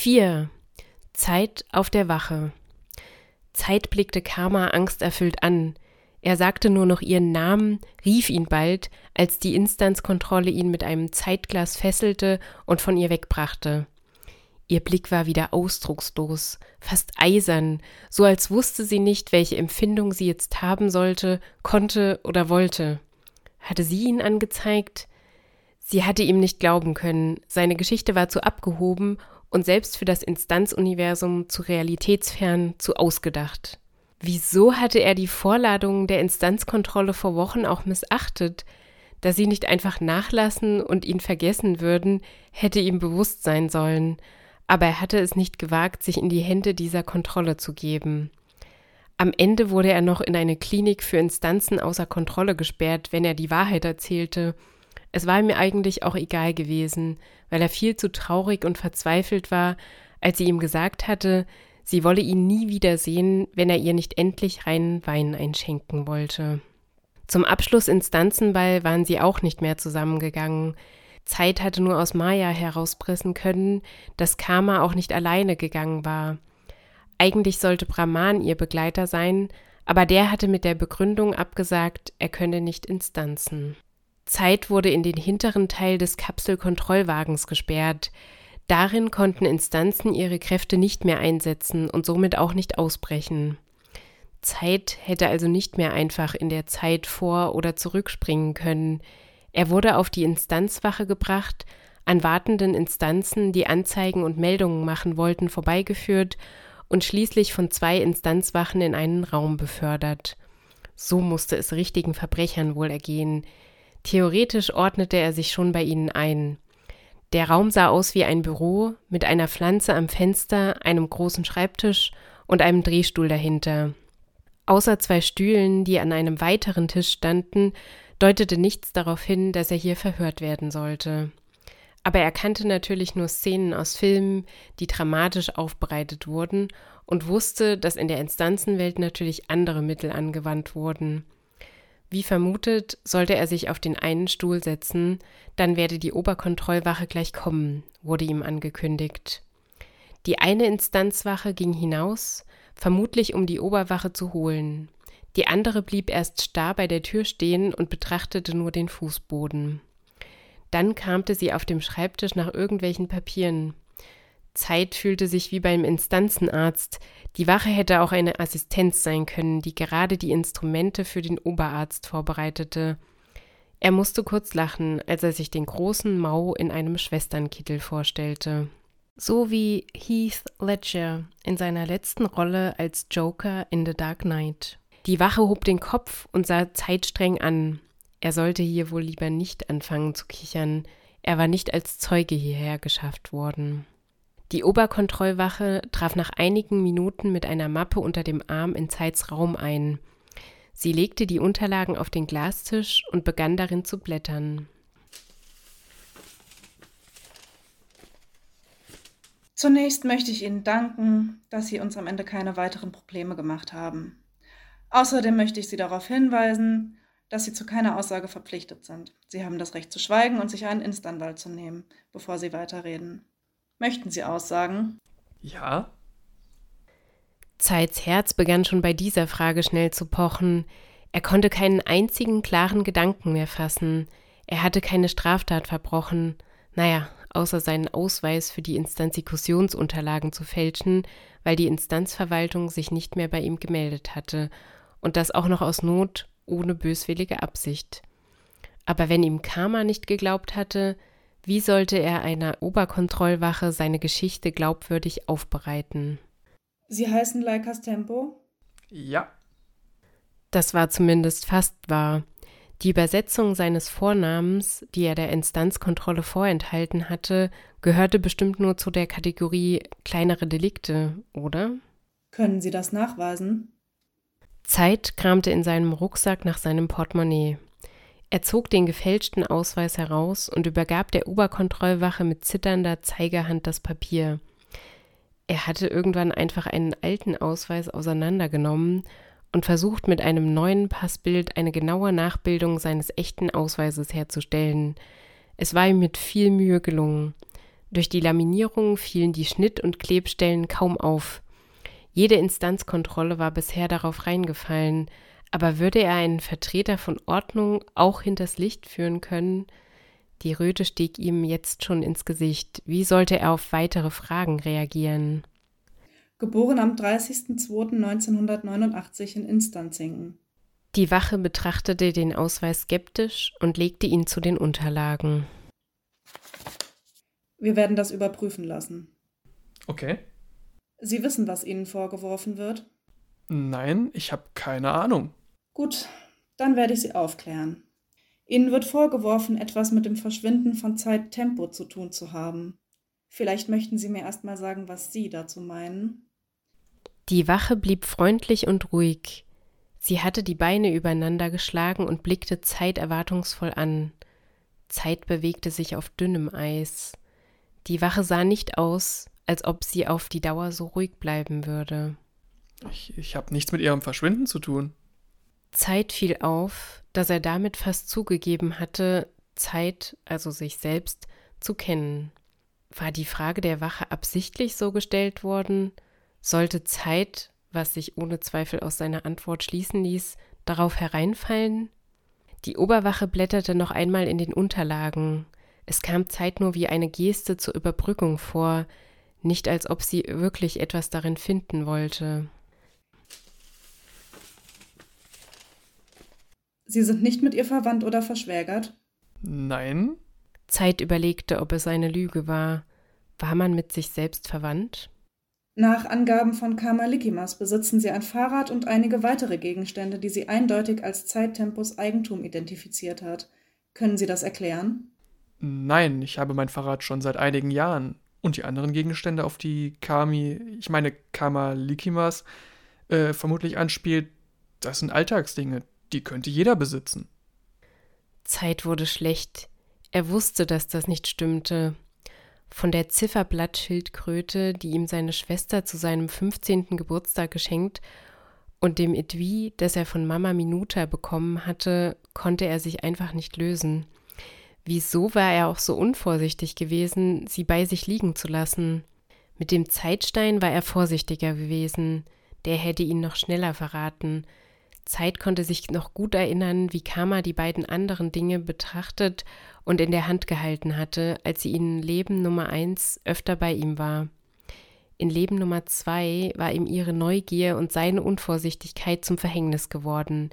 4. Zeit auf der Wache. Zeit blickte Karma angsterfüllt an. Er sagte nur noch ihren Namen, rief ihn bald, als die Instanzkontrolle ihn mit einem Zeitglas fesselte und von ihr wegbrachte. Ihr Blick war wieder ausdruckslos, fast eisern, so als wusste sie nicht, welche Empfindung sie jetzt haben sollte, konnte oder wollte. Hatte sie ihn angezeigt? Sie hatte ihm nicht glauben können, seine Geschichte war zu abgehoben und selbst für das Instanzuniversum zu realitätsfern, zu ausgedacht. Wieso hatte er die Vorladungen der Instanzkontrolle vor Wochen auch missachtet? Da sie nicht einfach nachlassen und ihn vergessen würden, hätte ihm bewusst sein sollen. Aber er hatte es nicht gewagt, sich in die Hände dieser Kontrolle zu geben. Am Ende wurde er noch in eine Klinik für Instanzen außer Kontrolle gesperrt, wenn er die Wahrheit erzählte es war mir eigentlich auch egal gewesen, weil er viel zu traurig und verzweifelt war, als sie ihm gesagt hatte, sie wolle ihn nie wiedersehen, wenn er ihr nicht endlich reinen Wein einschenken wollte. Zum Abschluss Instanzenball waren sie auch nicht mehr zusammengegangen. Zeit hatte nur aus Maya herauspressen können, dass Karma auch nicht alleine gegangen war. Eigentlich sollte Brahman ihr Begleiter sein, aber der hatte mit der Begründung abgesagt, er könne nicht Instanzen. Zeit wurde in den hinteren Teil des Kapselkontrollwagens gesperrt. Darin konnten Instanzen ihre Kräfte nicht mehr einsetzen und somit auch nicht ausbrechen. Zeit hätte also nicht mehr einfach in der Zeit vor oder zurückspringen können. Er wurde auf die Instanzwache gebracht, an wartenden Instanzen, die Anzeigen und Meldungen machen wollten, vorbeigeführt und schließlich von zwei Instanzwachen in einen Raum befördert. So musste es richtigen Verbrechern wohl ergehen. Theoretisch ordnete er sich schon bei ihnen ein. Der Raum sah aus wie ein Büro mit einer Pflanze am Fenster, einem großen Schreibtisch und einem Drehstuhl dahinter. Außer zwei Stühlen, die an einem weiteren Tisch standen, deutete nichts darauf hin, dass er hier verhört werden sollte. Aber er kannte natürlich nur Szenen aus Filmen, die dramatisch aufbereitet wurden, und wusste, dass in der Instanzenwelt natürlich andere Mittel angewandt wurden. Wie vermutet, sollte er sich auf den einen Stuhl setzen, dann werde die Oberkontrollwache gleich kommen, wurde ihm angekündigt. Die eine Instanzwache ging hinaus, vermutlich um die Oberwache zu holen. Die andere blieb erst starr bei der Tür stehen und betrachtete nur den Fußboden. Dann kramte sie auf dem Schreibtisch nach irgendwelchen Papieren. Zeit fühlte sich wie beim Instanzenarzt. Die Wache hätte auch eine Assistenz sein können, die gerade die Instrumente für den Oberarzt vorbereitete. Er musste kurz lachen, als er sich den großen Mau in einem Schwesternkittel vorstellte. So wie Heath Ledger in seiner letzten Rolle als Joker in The Dark Knight. Die Wache hob den Kopf und sah Zeit streng an. Er sollte hier wohl lieber nicht anfangen zu kichern. Er war nicht als Zeuge hierher geschafft worden. Die Oberkontrollwache traf nach einigen Minuten mit einer Mappe unter dem Arm in Zeits Raum ein. Sie legte die Unterlagen auf den Glastisch und begann darin zu blättern. Zunächst möchte ich Ihnen danken, dass Sie uns am Ende keine weiteren Probleme gemacht haben. Außerdem möchte ich Sie darauf hinweisen, dass Sie zu keiner Aussage verpflichtet sind. Sie haben das Recht zu schweigen und sich einen Instanwald zu nehmen, bevor Sie weiterreden. Möchten Sie aussagen? Ja. Zeits Herz begann schon bei dieser Frage schnell zu pochen. Er konnte keinen einzigen klaren Gedanken mehr fassen. Er hatte keine Straftat verbrochen. Naja, außer seinen Ausweis für die Instanzikutionsunterlagen zu fälschen, weil die Instanzverwaltung sich nicht mehr bei ihm gemeldet hatte. Und das auch noch aus Not, ohne böswillige Absicht. Aber wenn ihm Karma nicht geglaubt hatte, wie sollte er einer Oberkontrollwache seine Geschichte glaubwürdig aufbereiten? Sie heißen Leikas Tempo? Ja. Das war zumindest fast wahr. Die Übersetzung seines Vornamens, die er der Instanzkontrolle vorenthalten hatte, gehörte bestimmt nur zu der Kategorie kleinere Delikte, oder? Können Sie das nachweisen? Zeit kramte in seinem Rucksack nach seinem Portemonnaie. Er zog den gefälschten Ausweis heraus und übergab der Oberkontrollwache mit zitternder Zeigerhand das Papier. Er hatte irgendwann einfach einen alten Ausweis auseinandergenommen und versucht mit einem neuen Passbild eine genaue Nachbildung seines echten Ausweises herzustellen. Es war ihm mit viel Mühe gelungen. Durch die Laminierung fielen die Schnitt- und Klebstellen kaum auf. Jede Instanzkontrolle war bisher darauf reingefallen, aber würde er einen Vertreter von Ordnung auch hinters Licht führen können? Die Röte stieg ihm jetzt schon ins Gesicht. Wie sollte er auf weitere Fragen reagieren? Geboren am 30.02.1989 in Instanzingen. Die Wache betrachtete den Ausweis skeptisch und legte ihn zu den Unterlagen. Wir werden das überprüfen lassen. Okay. Sie wissen, was Ihnen vorgeworfen wird? Nein, ich habe keine Ahnung. Gut, dann werde ich Sie aufklären. Ihnen wird vorgeworfen, etwas mit dem Verschwinden von Zeit-Tempo zu tun zu haben. Vielleicht möchten Sie mir erst mal sagen, was Sie dazu meinen. Die Wache blieb freundlich und ruhig. Sie hatte die Beine übereinander geschlagen und blickte Zeit erwartungsvoll an. Zeit bewegte sich auf dünnem Eis. Die Wache sah nicht aus, als ob sie auf die Dauer so ruhig bleiben würde. Ich, ich habe nichts mit ihrem Verschwinden zu tun. Zeit fiel auf, dass er damit fast zugegeben hatte, Zeit, also sich selbst, zu kennen. War die Frage der Wache absichtlich so gestellt worden? Sollte Zeit, was sich ohne Zweifel aus seiner Antwort schließen ließ, darauf hereinfallen? Die Oberwache blätterte noch einmal in den Unterlagen. Es kam Zeit nur wie eine Geste zur Überbrückung vor, nicht als ob sie wirklich etwas darin finden wollte. Sie sind nicht mit ihr verwandt oder verschwägert? Nein. Zeit überlegte, ob es eine Lüge war. War man mit sich selbst verwandt? Nach Angaben von Kamalikimas besitzen sie ein Fahrrad und einige weitere Gegenstände, die sie eindeutig als Zeittempos Eigentum identifiziert hat. Können Sie das erklären? Nein, ich habe mein Fahrrad schon seit einigen Jahren. Und die anderen Gegenstände, auf die Kami, ich meine Kamalikimas, äh, vermutlich anspielt, das sind Alltagsdinge, die könnte jeder besitzen. Zeit wurde schlecht. Er wusste, dass das nicht stimmte. Von der Zifferblattschildkröte, die ihm seine Schwester zu seinem 15. Geburtstag geschenkt, und dem Etui, das er von Mama Minuta bekommen hatte, konnte er sich einfach nicht lösen. Wieso war er auch so unvorsichtig gewesen, sie bei sich liegen zu lassen? Mit dem Zeitstein war er vorsichtiger gewesen, der hätte ihn noch schneller verraten. Zeit konnte sich noch gut erinnern, wie Kama die beiden anderen Dinge betrachtet und in der Hand gehalten hatte, als sie in Leben Nummer eins öfter bei ihm war. In Leben Nummer zwei war ihm ihre Neugier und seine Unvorsichtigkeit zum Verhängnis geworden.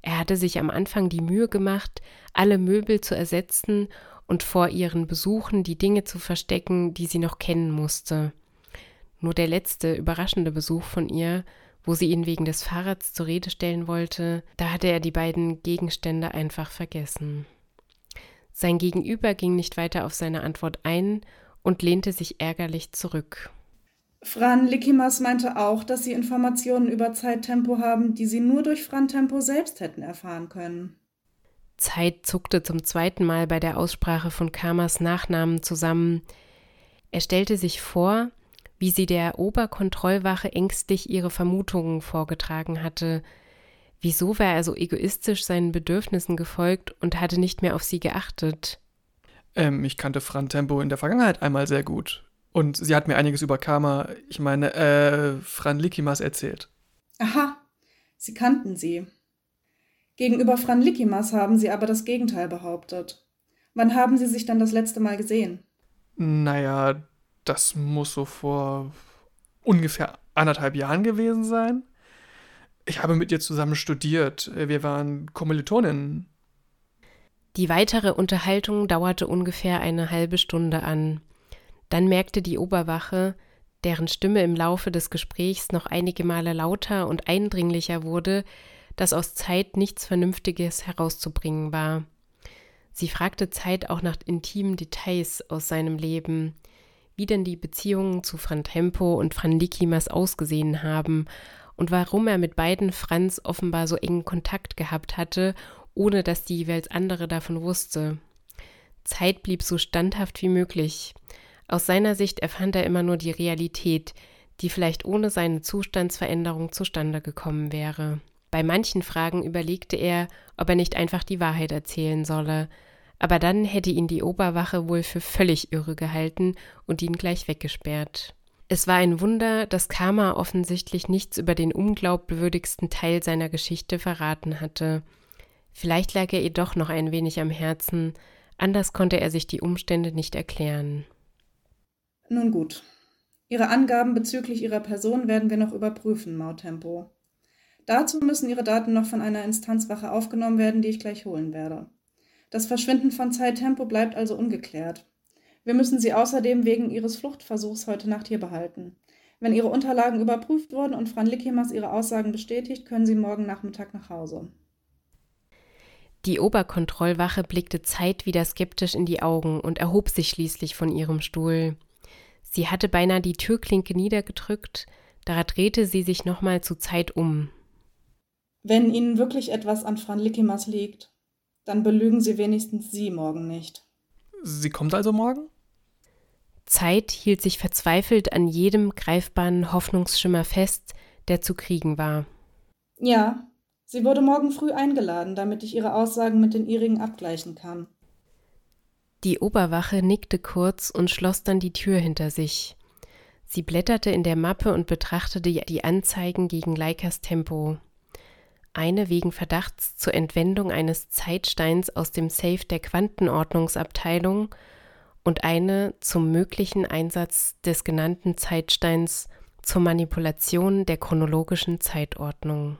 Er hatte sich am Anfang die Mühe gemacht, alle Möbel zu ersetzen und vor ihren Besuchen die Dinge zu verstecken, die sie noch kennen musste. Nur der letzte überraschende Besuch von ihr, wo sie ihn wegen des Fahrrads zur Rede stellen wollte, da hatte er die beiden Gegenstände einfach vergessen. Sein Gegenüber ging nicht weiter auf seine Antwort ein und lehnte sich ärgerlich zurück. Fran Likimas meinte auch, dass sie Informationen über Zeittempo haben, die sie nur durch Fran Tempo selbst hätten erfahren können. Zeit zuckte zum zweiten Mal bei der Aussprache von Kamas Nachnamen zusammen. Er stellte sich vor, wie sie der Oberkontrollwache ängstlich ihre Vermutungen vorgetragen hatte. Wieso war er so egoistisch seinen Bedürfnissen gefolgt und hatte nicht mehr auf sie geachtet? Ähm, ich kannte Fran Tempo in der Vergangenheit einmal sehr gut. Und sie hat mir einiges über Karma, ich meine, äh, Fran Likimas erzählt. Aha, Sie kannten sie. Gegenüber Fran Likimas haben Sie aber das Gegenteil behauptet. Wann haben Sie sich dann das letzte Mal gesehen? Naja, das muss so vor ungefähr anderthalb Jahren gewesen sein. Ich habe mit ihr zusammen studiert. Wir waren Kommilitoninnen. Die weitere Unterhaltung dauerte ungefähr eine halbe Stunde an. Dann merkte die Oberwache, deren Stimme im Laufe des Gesprächs noch einige Male lauter und eindringlicher wurde, dass aus Zeit nichts Vernünftiges herauszubringen war. Sie fragte Zeit auch nach intimen Details aus seinem Leben, wie denn die Beziehungen zu Fran Tempo und Fran Likimas ausgesehen haben und warum er mit beiden Franz offenbar so engen Kontakt gehabt hatte, ohne dass die jeweils andere davon wusste. Zeit blieb so standhaft wie möglich. Aus seiner Sicht erfand er immer nur die Realität, die vielleicht ohne seine Zustandsveränderung zustande gekommen wäre. Bei manchen Fragen überlegte er, ob er nicht einfach die Wahrheit erzählen solle, aber dann hätte ihn die Oberwache wohl für völlig irre gehalten und ihn gleich weggesperrt. Es war ein Wunder, dass Karma offensichtlich nichts über den unglaubwürdigsten Teil seiner Geschichte verraten hatte. Vielleicht lag er ihr doch noch ein wenig am Herzen, anders konnte er sich die Umstände nicht erklären. Nun gut. Ihre Angaben bezüglich Ihrer Person werden wir noch überprüfen, Mautempo. Dazu müssen Ihre Daten noch von einer Instanzwache aufgenommen werden, die ich gleich holen werde. Das Verschwinden von Zeittempo bleibt also ungeklärt. Wir müssen Sie außerdem wegen Ihres Fluchtversuchs heute Nacht hier behalten. Wenn Ihre Unterlagen überprüft wurden und Fran Lickemas Ihre Aussagen bestätigt, können Sie morgen Nachmittag nach Hause. Die Oberkontrollwache blickte Zeit wieder skeptisch in die Augen und erhob sich schließlich von ihrem Stuhl. Sie hatte beinahe die Türklinke niedergedrückt, da drehte sie sich nochmal zu Zeit um. Wenn Ihnen wirklich etwas an Fran Lickimas liegt, dann belügen Sie wenigstens Sie morgen nicht. Sie kommt also morgen? Zeit hielt sich verzweifelt an jedem greifbaren Hoffnungsschimmer fest, der zu kriegen war. Ja, sie wurde morgen früh eingeladen, damit ich ihre Aussagen mit den ihrigen abgleichen kann. Die Oberwache nickte kurz und schloss dann die Tür hinter sich. Sie blätterte in der Mappe und betrachtete die Anzeigen gegen Leikas Tempo. Eine wegen Verdachts zur Entwendung eines Zeitsteins aus dem Safe der Quantenordnungsabteilung und eine zum möglichen Einsatz des genannten Zeitsteins zur Manipulation der chronologischen Zeitordnung.